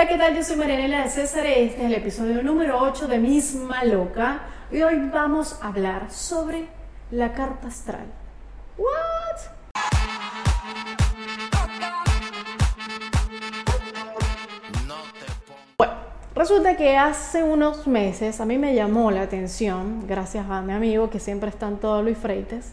Hola, ¿qué tal? Yo soy Marianela de César. Este es el episodio número 8 de Misma Loca. Y hoy vamos a hablar sobre la carta astral. ¿What? Bueno, resulta que hace unos meses a mí me llamó la atención, gracias a mi amigo que siempre está en todo Luis Freites,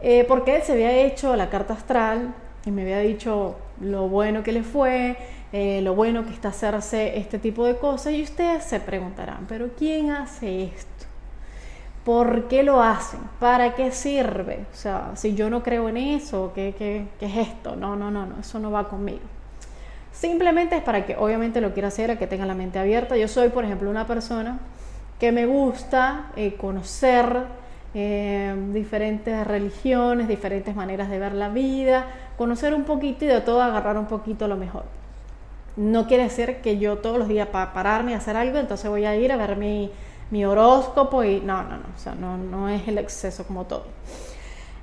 eh, porque él se había hecho la carta astral y me había dicho lo bueno que le fue, eh, lo bueno que está hacerse este tipo de cosas y ustedes se preguntarán, pero ¿quién hace esto? ¿Por qué lo hacen? ¿Para qué sirve? O sea, si yo no creo en eso, ¿qué, qué, qué es esto? No, no, no, no, eso no va conmigo. Simplemente es para que obviamente lo quiera hacer, a que tenga la mente abierta. Yo soy, por ejemplo, una persona que me gusta eh, conocer eh, diferentes religiones, diferentes maneras de ver la vida, conocer un poquito y de todo agarrar un poquito lo mejor. No quiere decir que yo todos los días para pararme y hacer algo, entonces voy a ir a ver mi, mi horóscopo y no, no, no, o sea, no, no es el exceso como todo.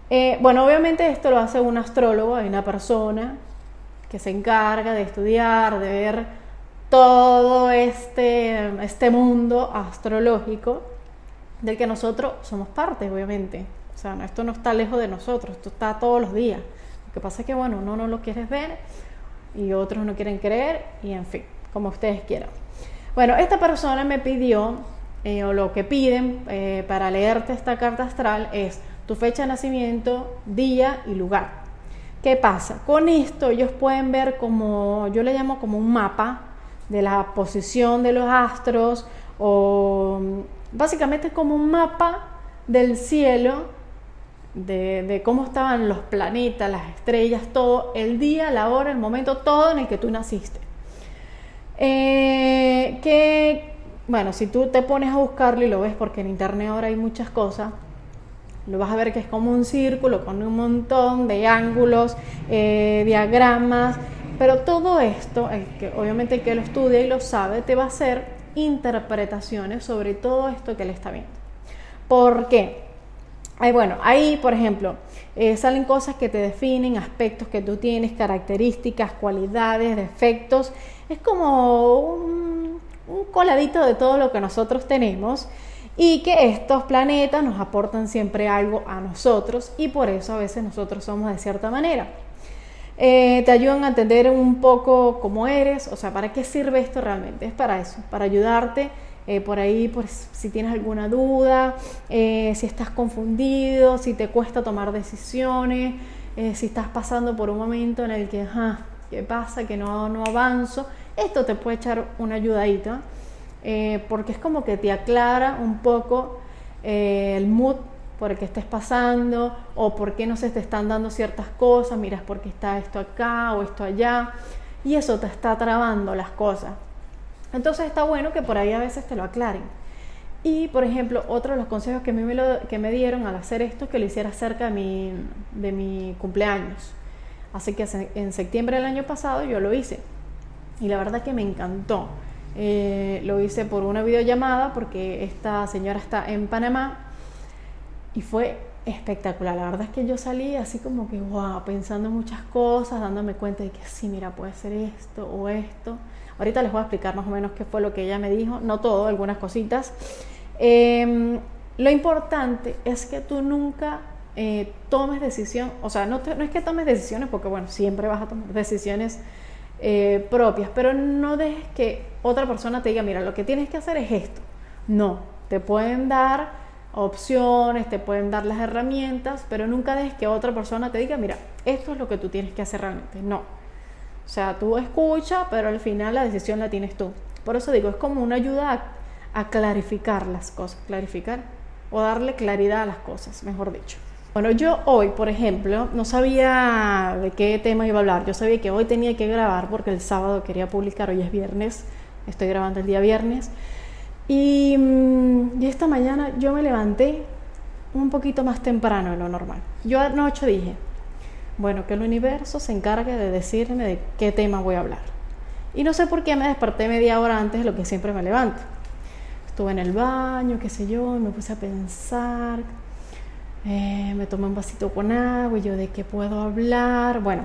Eh, bueno, obviamente esto lo hace un astrólogo, hay una persona que se encarga de estudiar, de ver todo este, este mundo astrológico del que nosotros somos parte, obviamente. O sea, esto no está lejos de nosotros, esto está todos los días. Lo que pasa es que, bueno, uno no lo quiere ver y otros no quieren creer y, en fin, como ustedes quieran. Bueno, esta persona me pidió, eh, o lo que piden eh, para leerte esta carta astral es tu fecha de nacimiento, día y lugar. ¿Qué pasa? Con esto ellos pueden ver como, yo le llamo como un mapa de la posición de los astros o básicamente es como un mapa del cielo, de, cómo estaban los planetas, las estrellas, todo, el día, la hora, el momento, todo en el que tú naciste. Eh, que, bueno, si tú te pones a buscarlo y lo ves porque en internet ahora hay muchas cosas, lo vas a ver que es como un círculo con un montón de ángulos, eh, diagramas, pero todo esto, que, obviamente el que lo estudia y lo sabe, te va a hacer interpretaciones sobre todo esto que él está viendo. ¿Por qué? Bueno, ahí, por ejemplo, eh, salen cosas que te definen, aspectos que tú tienes, características, cualidades, defectos. Es como un coladito de todo lo que nosotros tenemos y que estos planetas nos aportan siempre algo a nosotros y por eso a veces nosotros somos de cierta manera. Eh, te ayudan a entender un poco cómo eres, o sea, ¿para qué sirve esto realmente? Es para eso, para ayudarte eh, por ahí, pues, si tienes alguna duda, eh, si estás confundido, si te cuesta tomar decisiones, si estás pasando por un momento en el que, ¿qué pasa? Que no, no avanzo. Esto te puede echar una ayudadita. Eh, porque es como que te aclara un poco eh, el mood por el que estés pasando o por qué no se te están dando ciertas cosas, miras por qué está esto acá o esto allá, y eso te está trabando las cosas. Entonces está bueno que por ahí a veces te lo aclaren. Y, por ejemplo, otro de los consejos que, me, que me dieron al hacer esto, que lo hiciera cerca de mi, de mi cumpleaños. Así que en septiembre del año pasado yo lo hice. Y la verdad que me encantó. Eh, lo hice por una videollamada porque esta señora está en Panamá y fue espectacular. La verdad es que yo salí así como que, wow, pensando en muchas cosas, dándome cuenta de que sí, mira, puede ser esto o esto. Ahorita les voy a explicar más o menos qué fue lo que ella me dijo, no todo, algunas cositas. Em, lo importante es que tú nunca eh, tomes decisión, o sea, no, no es que tomes decisiones, porque bueno, siempre vas a tomar decisiones eh, propias, pero no dejes que otra persona te diga, mira, lo que tienes que hacer es esto. No, te pueden dar opciones, te pueden dar las herramientas, pero nunca dejes que otra persona te diga, mira, esto es lo que tú tienes que hacer realmente. No. O sea, tú escucha, pero al final la decisión la tienes tú. Por eso digo, es como una ayuda a clarificar las cosas, clarificar o darle claridad a las cosas, mejor dicho. Bueno, yo hoy, por ejemplo, no sabía de qué tema iba a hablar. Yo sabía que hoy tenía que grabar porque el sábado quería publicar, hoy es viernes, estoy grabando el día viernes. Y, mm, y esta mañana yo me levanté un poquito más temprano de lo normal. Yo anoche dije, bueno, que el universo se encargue de decirme de qué tema voy a hablar. Y no sé por qué me desperté media hora antes de lo que siempre me levanto. Estuve en el baño, qué sé yo, me puse a pensar eh, me tomé un vasito con agua y yo de qué puedo hablar. Bueno,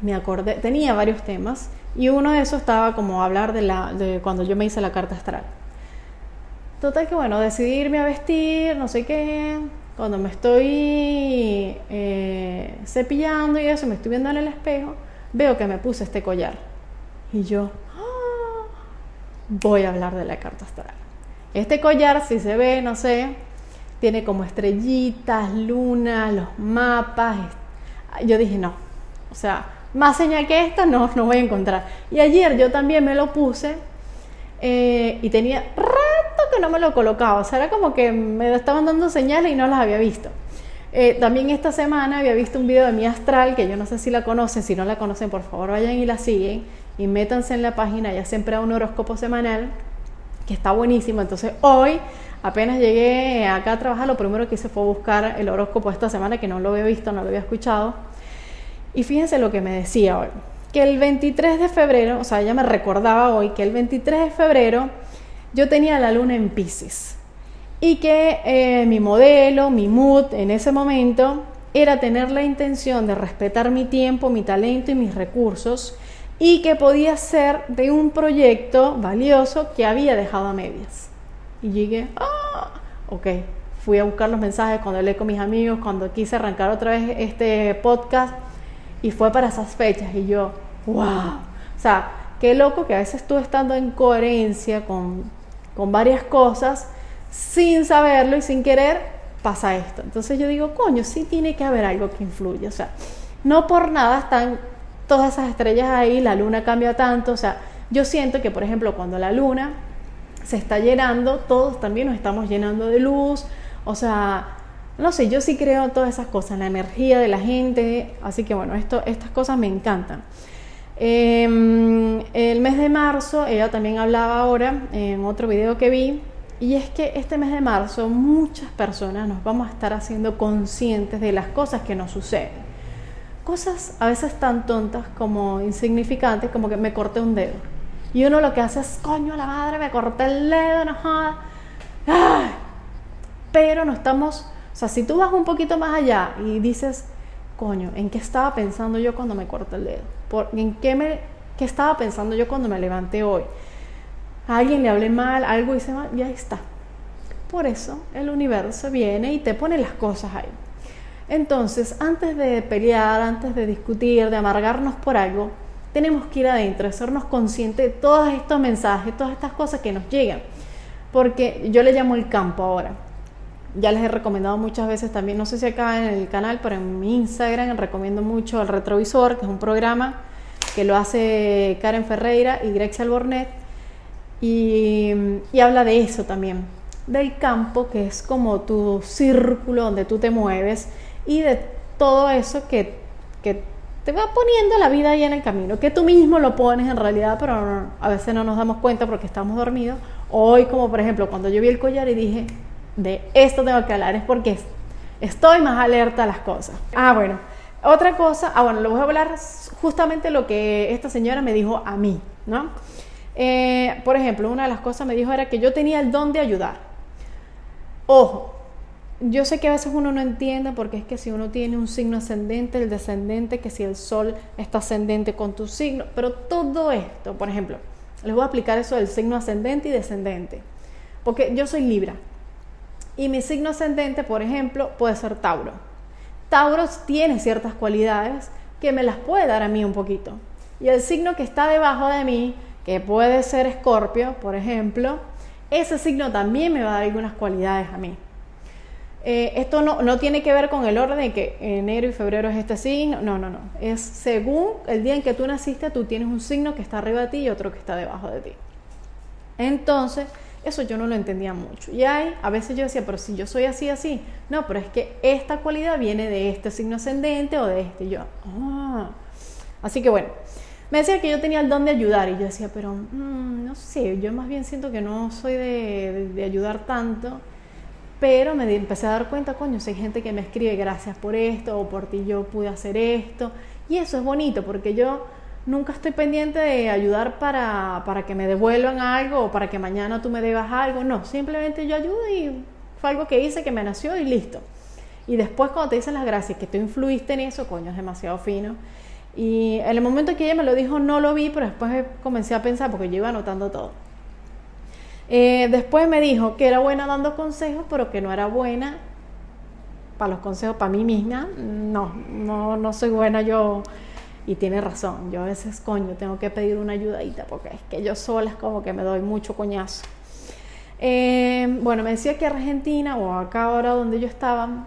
me acordé, tenía varios temas Y uno de esos estaba como hablar de, la, de cuando yo me hice la carta astral. Total que bueno, decidí irme a vestir, no sé qué. Cuando me estoy eh, cepillando y eso, me estoy viendo en el espejo, veo que me puse este collar. Y yo, ¡ah! voy a hablar de la carta astral. Este collar, si se ve, no sé, tiene como estrellitas, lunas, los mapas. Yo dije, no, o sea, más señal que esta no, no voy a encontrar. Y ayer yo también me lo puse eh, y tenía que no me lo colocaba. O sea, era como que me estaban dando señales y no las había visto. Eh, también esta semana había visto un video de mi astral, que yo no sé si la conocen, si no la conocen, por favor vayan y la siguen y métanse en la página, ya siempre da un horóscopo semanal, que está buenísimo. Entonces hoy, apenas llegué acá a trabajar, lo primero que hice fue buscar el horóscopo esta semana, que no lo había visto, no lo había escuchado. Y fíjense lo que me decía hoy, que el 23 de febrero, o sea, ella me recordaba hoy que el 23 de febrero yo tenía la luna en Pisces y que eh, mi modelo, mi mood en ese momento era tener la intención de respetar mi tiempo, mi talento y mis recursos y que podía ser de un proyecto valioso que había dejado a medias. Y llegué, ah, ok, fui a buscar los mensajes cuando hablé con mis amigos, cuando quise arrancar otra vez este podcast y fue para esas fechas y yo, wow, o sea, qué loco que a veces tú estando en coherencia con, con varias cosas, sin saberlo y sin querer, pasa esto. Entonces yo digo, coño, sí tiene que haber algo que influya, o sea, no por nada están todas esas estrellas ahí, la luna cambia tanto, o sea, yo siento que, por ejemplo, cuando la luna se está llenando, todos también nos estamos llenando de luz, o sea, no sé, yo sí creo todas esas cosas, la energía de la gente, así que bueno, esto, estas cosas me encantan. Em, el mes de marzo, ella también hablaba ahora en otro video que vi, y es que este mes de marzo muchas personas nos vamos a estar haciendo conscientes de las cosas que nos suceden. Cosas a veces tan tontas como insignificantes, como que me corté un dedo. Y uno lo que hace es, coño, la madre, me corté el dedo, no joda. Pero no estamos o sea, si tú vas un poquito más allá y dices, coño, ¿en qué estaba pensando yo cuando me corté el dedo? ¿Por, ¿En qué, me, qué estaba pensando yo cuando me levanté hoy? A alguien le hablé mal, algo hice mal, ya está. Por eso el universo viene y te pone las cosas ahí. Entonces, antes de pelear, antes de discutir, de amargarnos por algo, tenemos que ir adentro, hacernos conscientes de todos estos mensajes, todas estas cosas que nos llegan. Porque yo le llamo el campo ahora ya les he recomendado muchas veces también, no sé si acá en el canal, pero en mi Instagram recomiendo mucho el retrovisor, que es un programa que lo hace Karen Ferreira y Greg Salbornet, y, y habla de eso también, del campo, que es como tu círculo donde tú te mueves, y de todo eso que, que te va poniendo la vida ahí en el camino, que tú mismo lo pones en realidad, pero a veces no nos damos cuenta porque estamos dormidos. Hoy, como por ejemplo, cuando yo vi el collar y dije, de esto tengo que hablar, es porque estoy más alerta a las cosas. Ah, bueno, otra cosa, ah, bueno, le voy a hablar justamente lo que esta señora me dijo a mí, ¿no? Eh, por ejemplo, una de las cosas me dijo era que yo tenía el don de ayudar. Ojo, yo sé que a veces uno no entiende porque es que si uno tiene un signo ascendente, el descendente, que si el sol está ascendente con tu signo, pero todo esto, por ejemplo, les voy a aplicar eso del signo ascendente y descendente, porque yo soy Libra, y mi signo ascendente, por ejemplo, puede ser Tauro. Tauro tiene ciertas cualidades que me las puede dar a mí un poquito. Y el signo que está debajo de mí, que puede ser Escorpio, por ejemplo, ese signo también me va a dar algunas cualidades a mí. Eh, esto no, no, tiene que ver con el orden de que enero y febrero es este signo, no, no, no. Es según el día en que tú naciste, tú tienes un signo que está arriba de ti y otro que está debajo de ti. Entonces, eso yo no lo entendía mucho. Y hay, a veces yo decía, pero si yo soy así, así. No, pero es que esta cualidad viene de este signo ascendente o de este. Yo, ah. Así que bueno, me decía que yo tenía el don de ayudar. Y yo decía, pero mm, no sé, yo más bien siento que no soy de, de, ayudar tanto. Pero me empecé a dar cuenta, coño, si hay gente que me escribe gracias por esto o por ti yo pude hacer esto. Y eso es bonito porque yo nunca estoy pendiente de ayudar para, para, que me devuelvan algo o para que mañana tú me debas algo. No, simplemente yo ayudo y fue algo que hice, que me nació y listo. Y después cuando te dicen las gracias, que tú influiste en eso, coño, es demasiado fino. Y en el momento que ella me lo dijo no lo vi, pero después comencé a pensar porque yo iba anotando todo. Eh, después me dijo que era buena dando consejos, pero que no era buena para los consejos para mí misma. No, no, no soy buena yo. Y tiene razón, yo a veces, coño, tengo que pedir una ayudadita porque es que yo sola es como que me doy mucho coñazo. Eh, bueno, me decía que Argentina o acá ahora donde yo estaba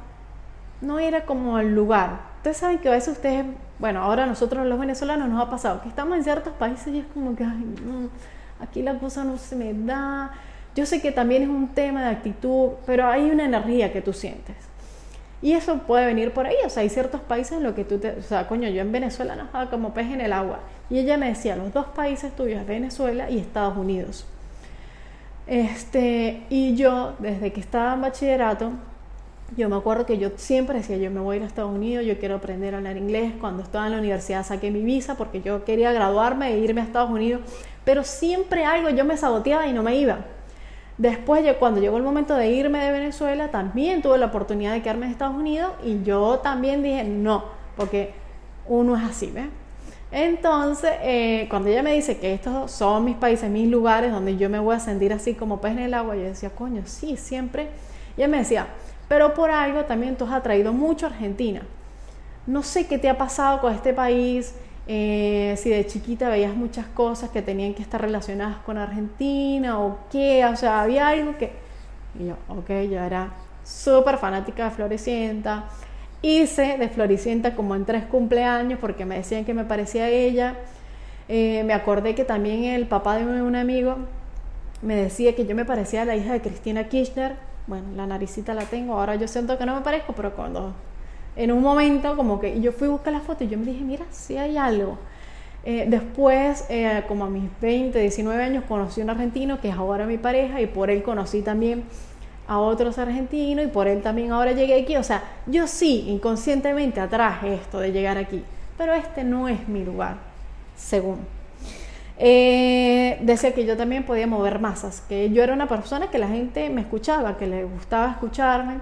no era como el lugar. Ustedes saben que a veces ustedes, bueno, ahora nosotros los venezolanos nos ha pasado que estamos en ciertos países y es como que, aquí la cosa no se me da. Yo sé que también es un tema de actitud, pero hay una energía que tú sientes. Y eso puede venir por ahí, o sea, hay ciertos países en los que tú te, o sea, coño, yo en Venezuela no estaba como pez en el agua. Y ella me decía, los dos países tuyos, Venezuela y Estados Unidos. Este, y yo, desde que estaba en bachillerato, yo me acuerdo que yo siempre decía, yo me voy a ir a Estados Unidos, yo quiero aprender a hablar inglés. Cuando estaba en la universidad saqué mi visa porque yo quería graduarme e irme a Estados Unidos, pero siempre algo yo me saboteaba y no me iba. Después, cuando llegó el momento de irme de Venezuela, también tuve la oportunidad de quedarme en Estados Unidos y yo también dije no, porque uno es así, ¿ves? Entonces, eh, cuando ella me dice que estos son mis países, mis lugares donde yo me voy a sentir así como pez en el agua, yo decía, coño, sí, siempre. Y ella me decía, pero por algo también tú has atraído mucho a Argentina. No sé qué te ha pasado con este país, eh, si de chiquita veías muchas cosas que tenían que estar relacionadas con Argentina o qué, o sea, había algo que... Y yo, ok, yo era súper fanática de Floricienta. Hice de Floricienta como en tres cumpleaños porque me decían que me parecía a ella. Eh, me acordé que también el papá de un amigo me decía que yo me parecía a la hija de Cristina Kirchner. Bueno, la naricita la tengo, ahora yo siento que no me parezco, pero cuando en un momento como que yo fui a buscar la foto y yo me dije, mira, si hay algo. Eh, después, eh, como a mis 20, 19 años, conocí a un argentino que es ahora mi pareja y por él conocí también a otros argentinos y por él también ahora llegué aquí. O sea, yo sí, inconscientemente atraje esto de llegar aquí, pero este no es mi lugar, según. Eh, decía que yo también podía mover masas, que yo era una persona que la gente me escuchaba, que le gustaba escucharme,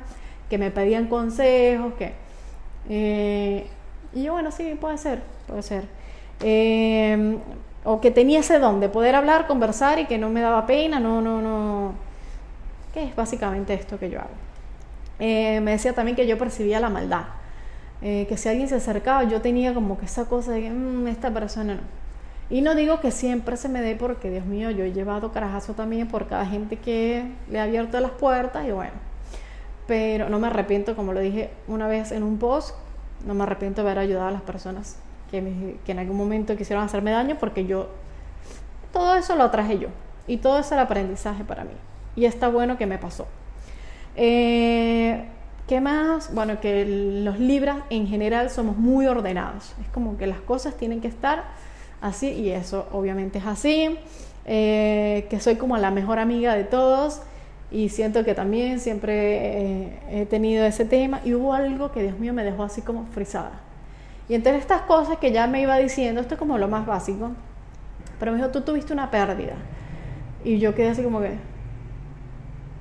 que me pedían consejos, que eh, y yo, bueno, sí, puede ser, puede ser. Eh, o que tenía ese don de poder hablar, conversar y que no me daba pena, no, no, no. Que es básicamente esto que yo hago. Eh, me decía también que yo percibía la maldad. que si alguien se acercaba, yo tenía como que esa cosa de que mm, esta persona no. Y no digo que siempre se me dé porque, Dios mío, yo he llevado carajazo también por cada gente que le ha abierto las puertas y bueno, pero no me arrepiento, como lo dije una vez en un post, no me arrepiento de haber ayudado a las personas que, que en algún momento quisieron hacerme daño porque yo, todo eso lo traje yo y todo eso era aprendizaje para mí y está bueno que me pasó. Eh, ¿Qué más? Bueno, que los libras en general somos muy ordenados. Es como que las cosas tienen que estar así y eso obviamente es así. Eh, que soy como la mejor amiga de todos y siento que también siempre eh, he tenido ese tema y hubo algo que Dios mío me dejó así como frisada. Y entre estas cosas que ya me iba diciendo, esto es como lo más básico, pero me dijo, tú tuviste una pérdida. Y yo quedé así como que,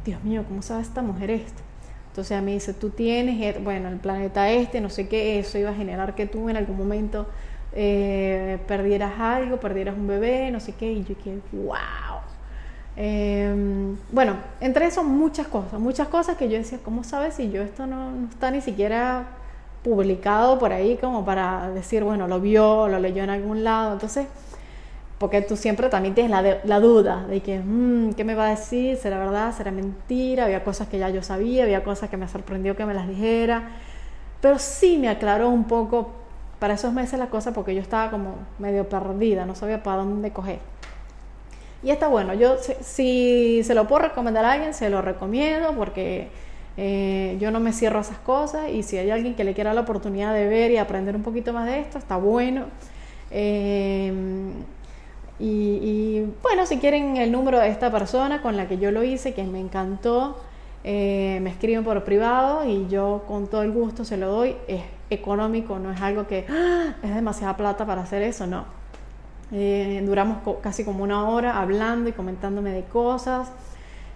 Dios mío, ¿cómo sabe esta mujer esto? Entonces me dice, tú tienes, bueno, el planeta este, no sé qué, eso iba a generar que tú en algún momento eh, perdieras algo, perdieras un bebé, no sé qué, y yo quedé, wow. Em, bueno, entre eso muchas cosas, muchas cosas que yo decía, ¿cómo sabes si yo esto no, está ni siquiera publicado por ahí como para decir, bueno, lo vio, lo leyó en algún lado? Entonces, porque tú siempre también tienes la, la duda de que, mm, ¿qué me va a decir? ¿Será verdad? ¿Será mentira? Había cosas que ya yo sabía, había cosas que me sorprendió que me las dijera, pero sí me aclaró un poco para esos meses la cosa porque yo estaba como medio perdida, no sabía para dónde coger. Y está bueno, yo si se lo puedo recomendar a alguien, se lo recomiendo porque eh, yo no me cierro a esas cosas y si hay alguien que le quiera la oportunidad de ver y aprender un poquito más de esto, está bueno. Eh, y, bueno, si quieren el número de esta persona con la que yo lo hice, que me encantó, eh, me escriben por privado y yo con todo el gusto se lo doy. Es económico, no es algo que ¡ah! es demasiada plata para hacer eso, no eh, duramos casi como una hora hablando y comentándome de cosas.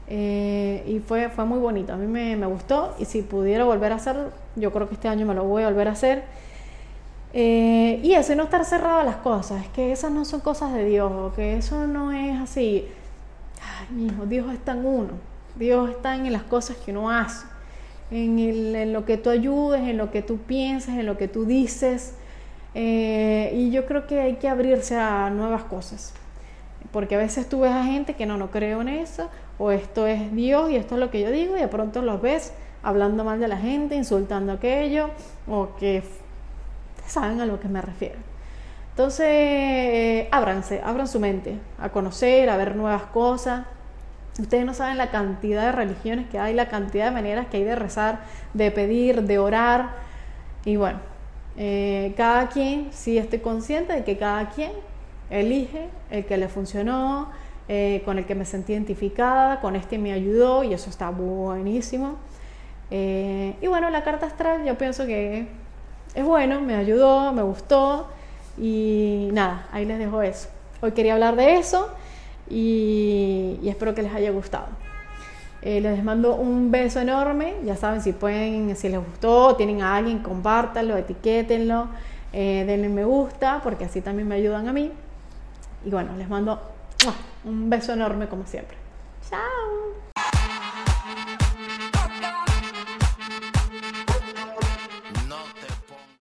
Eh, y fue, fue muy bonito, a mí me, me, gustó y si pudiera volver a hacerlo, yo creo que este año me lo voy a volver a hacer. Eh, y eso, no estar cerrado a las cosas, es que esas no son cosas de Dios, que eso no es así. Ay, mi hijo, Dios está en uno, Dios está en las cosas que uno hace, en, en lo que tú ayudes, en lo que tú piensas, en lo que tú dices. Eh, y yo creo que hay que abrirse a nuevas cosas. Porque a veces tú ves a gente que no, no creo en eso, o esto es Dios y esto es lo que yo digo, y de pronto los ves hablando mal de la gente, insultando aquello, o que saben a lo que me refiero. Entonces, eh, ábranse, abran su mente a conocer, a ver nuevas cosas. Ustedes no saben la cantidad de religiones que hay, la cantidad de maneras que hay de rezar, de pedir, de orar. Y bueno, eh, cada quien, sí estoy consciente de que cada quien elige el que le funcionó, eh, con el que me sentí identificada, con este me ayudó y eso está buenísimo. Eh, y bueno, la carta astral yo pienso que es bueno, me ayudó, me gustó y nada, ahí les dejo eso. Hoy quería hablar de eso y espero que les haya gustado. Eh, les mando un beso enorme. Ya saben, si pueden, si les gustó, tienen a alguien, compártanlo, etiquétenlo, eh, denle me gusta, porque así también me ayudan a mí. Y bueno, les mando un beso enorme como siempre. Chao.